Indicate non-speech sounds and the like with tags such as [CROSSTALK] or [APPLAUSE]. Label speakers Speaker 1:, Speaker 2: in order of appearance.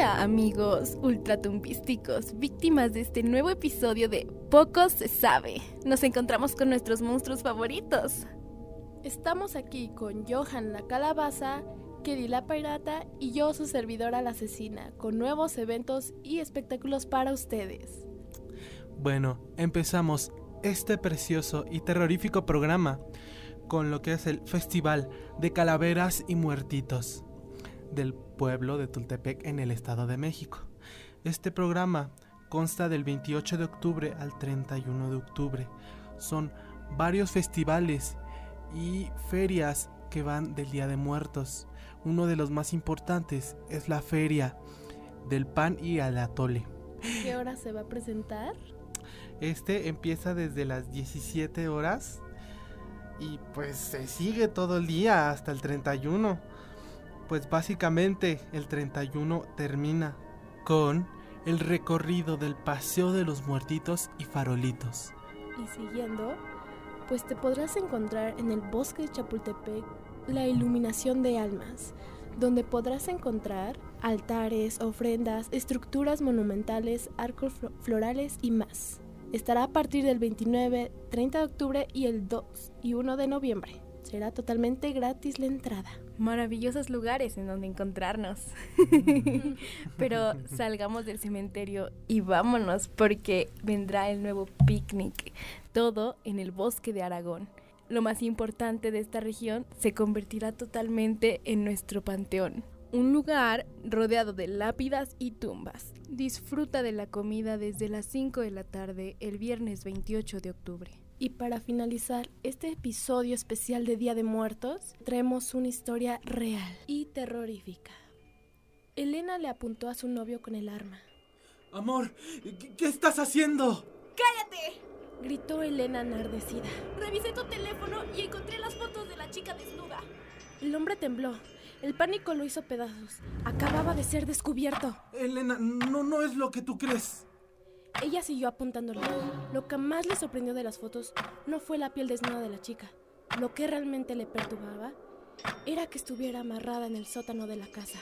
Speaker 1: amigos ultratumbísticos, víctimas de este nuevo episodio de Poco se sabe. Nos encontramos con nuestros monstruos favoritos.
Speaker 2: Estamos aquí con Johan la calabaza, Kelly la pirata y yo su servidora la asesina, con nuevos eventos y espectáculos para ustedes.
Speaker 3: Bueno, empezamos este precioso y terrorífico programa con lo que es el Festival de Calaveras y Muertitos del pueblo de Tultepec en el Estado de México. Este programa consta del 28 de octubre al 31 de octubre. Son varios festivales y ferias que van del Día de Muertos. Uno de los más importantes es la feria del pan y al atole.
Speaker 2: ¿Qué hora se va a presentar?
Speaker 3: Este empieza desde las 17 horas y pues se sigue todo el día hasta el 31. Pues básicamente el 31 termina con el recorrido del Paseo de los Muertitos y Farolitos.
Speaker 2: Y siguiendo, pues te podrás encontrar en el bosque de Chapultepec la iluminación de almas, donde podrás encontrar altares, ofrendas, estructuras monumentales, arcos florales y más. Estará a partir del 29, 30 de octubre y el 2 y 1 de noviembre. Será totalmente gratis la entrada.
Speaker 1: Maravillosos lugares en donde encontrarnos. [LAUGHS] Pero salgamos del cementerio y vámonos porque vendrá el nuevo picnic. Todo en el bosque de Aragón. Lo más importante de esta región se convertirá totalmente en nuestro panteón un lugar rodeado de lápidas y tumbas. Disfruta de la comida desde las 5 de la tarde el viernes 28 de octubre.
Speaker 2: Y para finalizar este episodio especial de Día de Muertos, traemos una historia real y terrorífica. Elena le apuntó a su novio con el arma.
Speaker 3: Amor, ¿qué estás haciendo?
Speaker 4: ¡Cállate!
Speaker 2: Gritó Elena enardecida.
Speaker 4: Revisé tu teléfono y encontré las fotos de la chica desnuda.
Speaker 2: El hombre tembló el pánico lo hizo pedazos. Acababa de ser descubierto.
Speaker 3: Elena, no, no es lo que tú crees.
Speaker 2: Ella siguió apuntándole. Lo que más le sorprendió de las fotos no fue la piel desnuda de la chica. Lo que realmente le perturbaba era que estuviera amarrada en el sótano de la casa.